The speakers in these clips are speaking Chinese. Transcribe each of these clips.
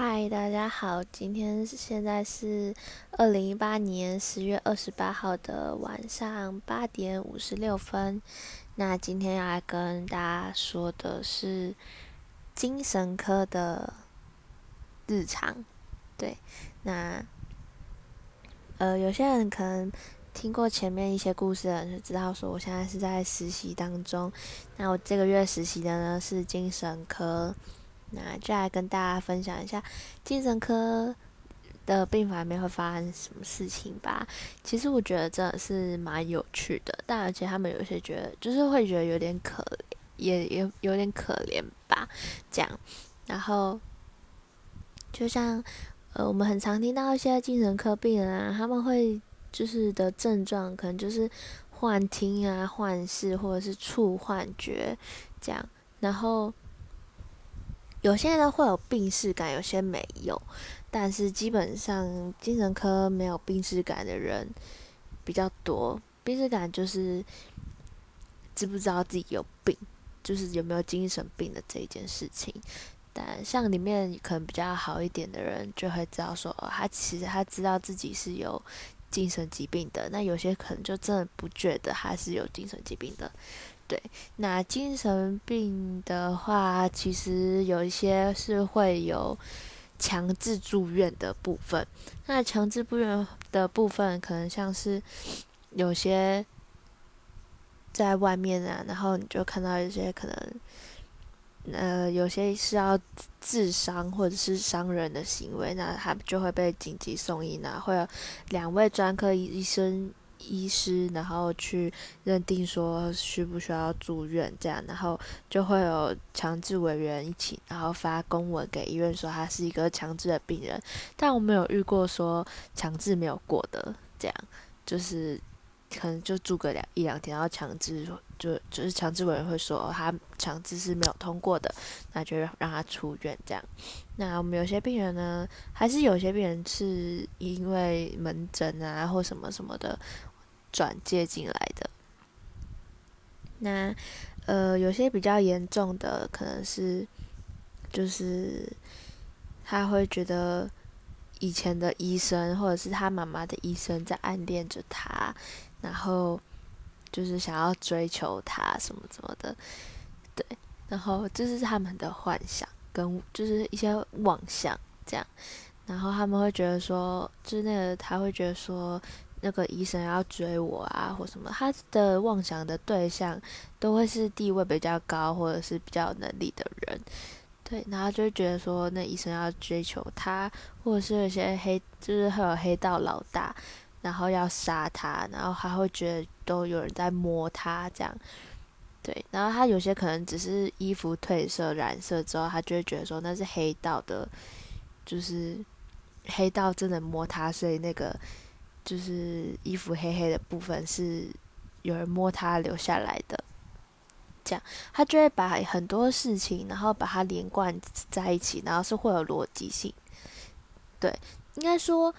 嗨，大家好，今天现在是二零一八年十月二十八号的晚上八点五十六分。那今天要来跟大家说的是精神科的日常。对，那呃，有些人可能听过前面一些故事的人就知道，说我现在是在实习当中。那我这个月实习的呢是精神科。那就来跟大家分享一下精神科的病房里面会发生什么事情吧。其实我觉得真的是蛮有趣的，但而且他们有些觉得就是会觉得有点可怜，也也有点可怜吧。这样，然后就像呃，我们很常听到一些精神科病人啊，他们会就是的症状可能就是幻听啊、幻视或者是触幻觉这样，然后。有些人会有病视感，有些没有，但是基本上精神科没有病视感的人比较多。病视感就是知不知道自己有病，就是有没有精神病的这一件事情。但像里面可能比较好一点的人，就会知道说，哦他其实他知道自己是有精神疾病的。那有些可能就真的不觉得他是有精神疾病的。对，那精神病的话，其实有一些是会有强制住院的部分。那强制住院的部分，可能像是有些在外面啊，然后你就看到一些可能，呃，有些是要自伤或者是伤人的行为，那他就会被紧急送医啊，会有两位专科医生。医师，然后去认定说需不需要住院，这样，然后就会有强制委员一起，然后发公文给医院说他是一个强制的病人，但我没有遇过说强制没有过的，这样，就是可能就住个两一两天，然后强制就就是强制委员会说他强制是没有通过的，那就让他出院这样。那我们有些病人呢，还是有些病人是因为门诊啊或什么什么的。转借进来的，那呃，有些比较严重的，可能是就是他会觉得以前的医生或者是他妈妈的医生在暗恋着他，然后就是想要追求他什么什么的，对，然后这是他们的幻想跟就是一些妄想这样，然后他们会觉得说，就是那个他会觉得说。那个医生要追我啊，或什么，他的妄想的对象都会是地位比较高或者是比较有能力的人，对，然后就会觉得说那医生要追求他，或者是有些黑，就是会有黑道老大，然后要杀他，然后还会觉得都有人在摸他这样，对，然后他有些可能只是衣服褪色染色之后，他就会觉得说那是黑道的，就是黑道真的摸他，所以那个。就是衣服黑黑的部分是有人摸他留下来的，这样他就会把很多事情，然后把它连贯在一起，然后是会有逻辑性。对，应该说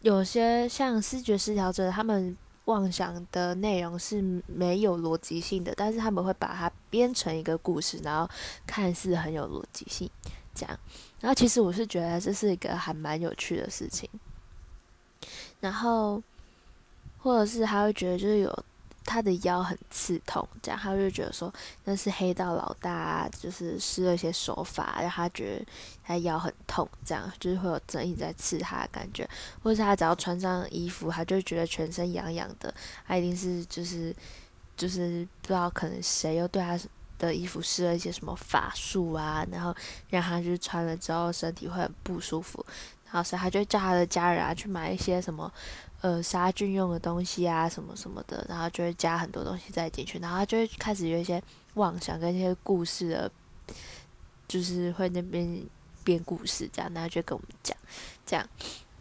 有些像视觉失调者，他们妄想的内容是没有逻辑性的，但是他们会把它编成一个故事，然后看似很有逻辑性，这样。然后其实我是觉得这是一个还蛮有趣的事情。然后，或者是他会觉得就是有他的腰很刺痛，这样他就觉得说那是黑道老大，就是施了一些手法，让他觉得他腰很痛，这样就是会有针一直在刺他的感觉，或者是他只要穿上衣服，他就觉得全身痒痒的，他一定是就是就是不知道可能谁又对他的衣服施了一些什么法术啊，然后让他就是穿了之后身体会很不舒服。然后所以他就叫他的家人啊去买一些什么，呃杀菌用的东西啊什么什么的，然后就会加很多东西再进去，然后他就会开始有一些妄想跟一些故事的，就是会那边编故事这样，然后就跟我们讲这样，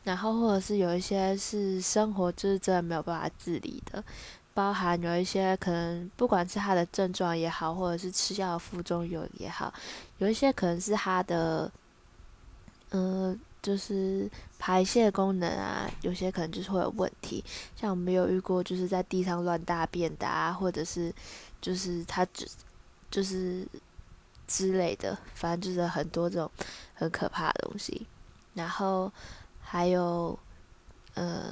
然后或者是有一些是生活就是真的没有办法自理的，包含有一些可能不管是他的症状也好，或者是吃药的副作用也好，有一些可能是他的，呃。就是排泄功能啊，有些可能就是会有问题。像我们有遇过，就是在地上乱大便的啊，或者是就是他只就是之类的，反正就是很多这种很可怕的东西。然后还有，呃，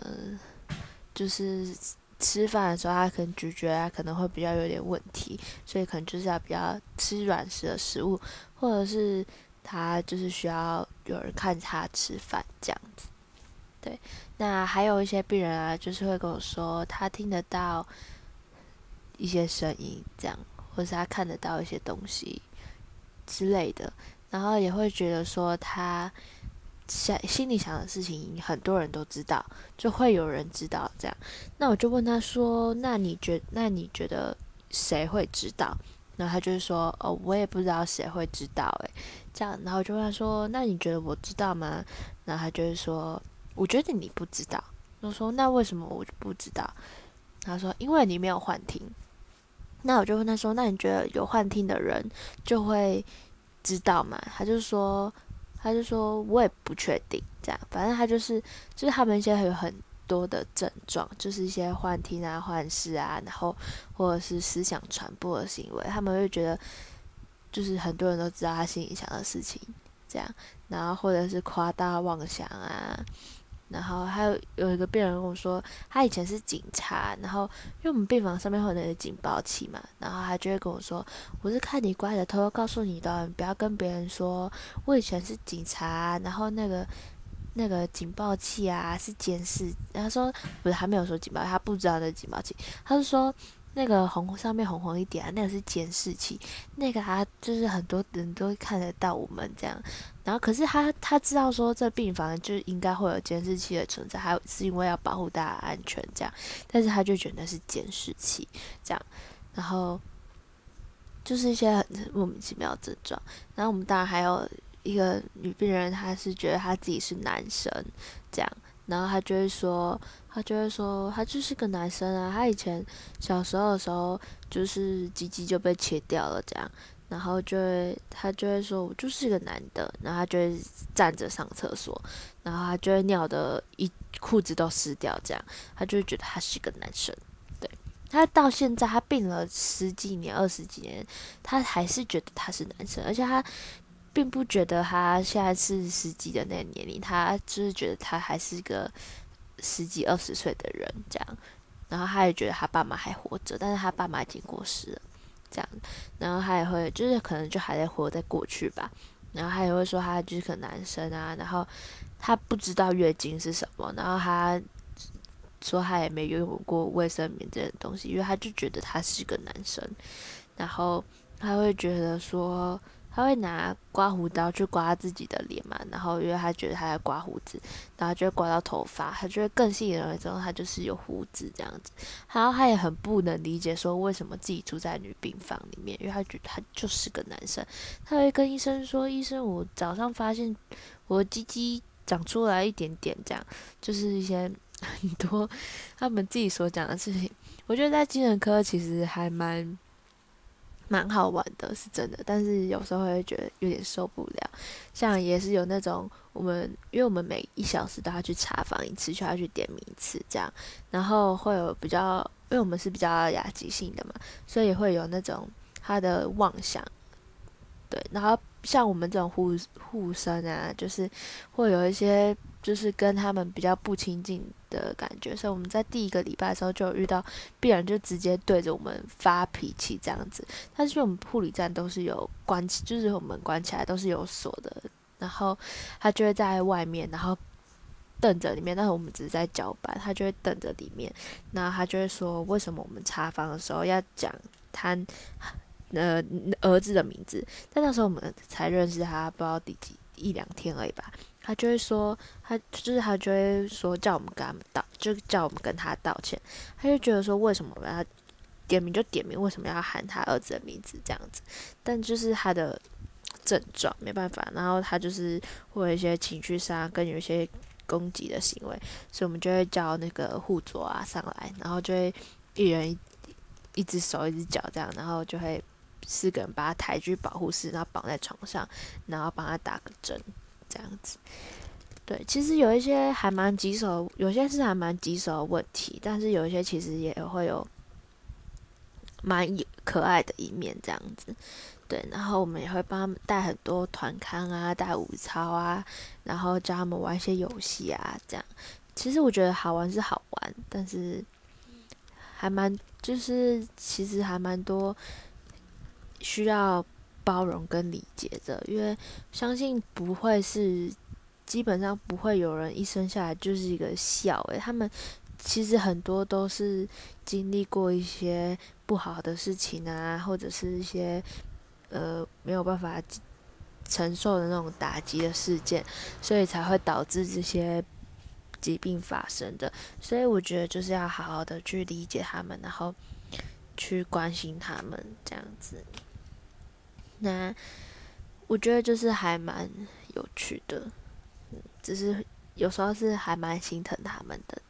就是吃饭的时候，他可能咀嚼啊，可能会比较有点问题，所以可能就是要比较吃软食的食物，或者是他就是需要有人看他吃饭这样子。对，那还有一些病人啊，就是会跟我说，他听得到一些声音，这样，或是他看得到一些东西之类的，然后也会觉得说他。想心里想的事情，很多人都知道，就会有人知道这样。那我就问他说：“那你觉那你觉得谁会知道？”然后他就是说：“哦，我也不知道谁会知道。”诶，这样。然后我就问他说：“那你觉得我知道吗？”然后他就是说：“我觉得你不知道。”我说：“那为什么我不知道？”他说：“因为你没有幻听。”那我就问他说：“那你觉得有幻听的人就会知道吗？”他就说。他就说，我也不确定，这样，反正他就是，就是他们现在有很多的症状，就是一些幻听啊、幻视啊，然后或者是思想传播的行为，他们会觉得，就是很多人都知道他心里想的事情，这样，然后或者是夸大妄想啊。然后还有有一个病人跟我说，他以前是警察，然后因为我们病房上面会有那个警报器嘛，然后他就会跟我说，我是看你乖的，偷偷告诉你的，不要跟别人说，我以前是警察，然后那个那个警报器啊是监视，他说不是，还没有说警报，他不知道那警报器，他是说。那个红上面红红一点啊，那个是监视器，那个他就是很多人都看得到我们这样，然后可是他他知道说这病房就应该会有监视器的存在，还有是因为要保护大家安全这样，但是他就觉得是监视器这样，然后就是一些很莫名其妙的症状，然后我们当然还有一个女病人，她是觉得她自己是男生这样。然后她就会说，她就会说，他就是个男生啊。他以前小时候的时候，就是鸡鸡就被切掉了，这样。然后就会，她就会说，我就是个男的。然后她就会站着上厕所，然后她就会尿的一裤子都湿掉，这样。她就会觉得他是个男生。对他到现在，他病了十几年、二十几年，他还是觉得他是男生，而且他。并不觉得他现在是十几的那个年龄，他就是觉得他还是个十几二十岁的人这样，然后他也觉得他爸妈还活着，但是他爸妈已经过世了，这样，然后他也会就是可能就还在活在过去吧，然后他也会说他就是个男生啊，然后他不知道月经是什么，然后他说他也没拥有过卫生棉这些东西，因为他就觉得他是个男生，然后他会觉得说。他会拿刮胡刀去刮自己的脸嘛，然后因为他觉得他在刮胡子，然后就会刮到头发，他觉得更吸引人之后，他就是有胡子这样子。然后他也很不能理解说为什么自己住在女病房里面，因为他觉得他就是个男生。他会跟医生说：“医生，我早上发现我鸡鸡长出来一点点，这样就是一些 很多他们自己所讲的事情。”我觉得在精神科其实还蛮。蛮好玩的，是真的，但是有时候会觉得有点受不了。像也是有那种我们，因为我们每一小时都要去查房一次，就要去点名一次，这样，然后会有比较，因为我们是比较雅集性的嘛，所以会有那种他的妄想，对，然后像我们这种护护生啊，就是会有一些。就是跟他们比较不亲近的感觉，所以我们在第一个礼拜的时候就遇到病人就直接对着我们发脾气这样子。但是我们护理站都是有关，就是我们关起来都是有锁的，然后他就会在外面，然后瞪着里面。但是我们只是在交班，他就会瞪着里面，然后他就会说：为什么我们查房的时候要讲他呃儿子的名字？但那时候我们才认识他，不知道第几一两天而已吧。他就会说，他就是他就会说叫我们跟他们道，就叫我们跟他道歉。他就觉得说，为什么我要点名就点名，为什么要喊他儿子的名字这样子？但就是他的症状没办法，然后他就是会有一些情绪上跟有一些攻击的行为，所以我们就会叫那个护佐啊上来，然后就会一人一只手一只脚这样，然后就会四个人把他抬去保护室，然后绑在床上，然后帮他打个针。这样子，对，其实有一些还蛮棘手，有些是还蛮棘手的问题，但是有一些其实也会有蛮可爱的一面，这样子，对，然后我们也会帮他们带很多团康啊，带舞操啊，然后教他们玩一些游戏啊，这样。其实我觉得好玩是好玩，但是还蛮就是其实还蛮多需要包容跟理解的，因为相信不会是基本上不会有人一生下来就是一个笑诶，他们其实很多都是经历过一些不好的事情啊，或者是一些呃没有办法承受的那种打击的事件，所以才会导致这些。疾病发生的，所以我觉得就是要好好的去理解他们，然后去关心他们这样子。那我觉得就是还蛮有趣的，只是有时候是还蛮心疼他们的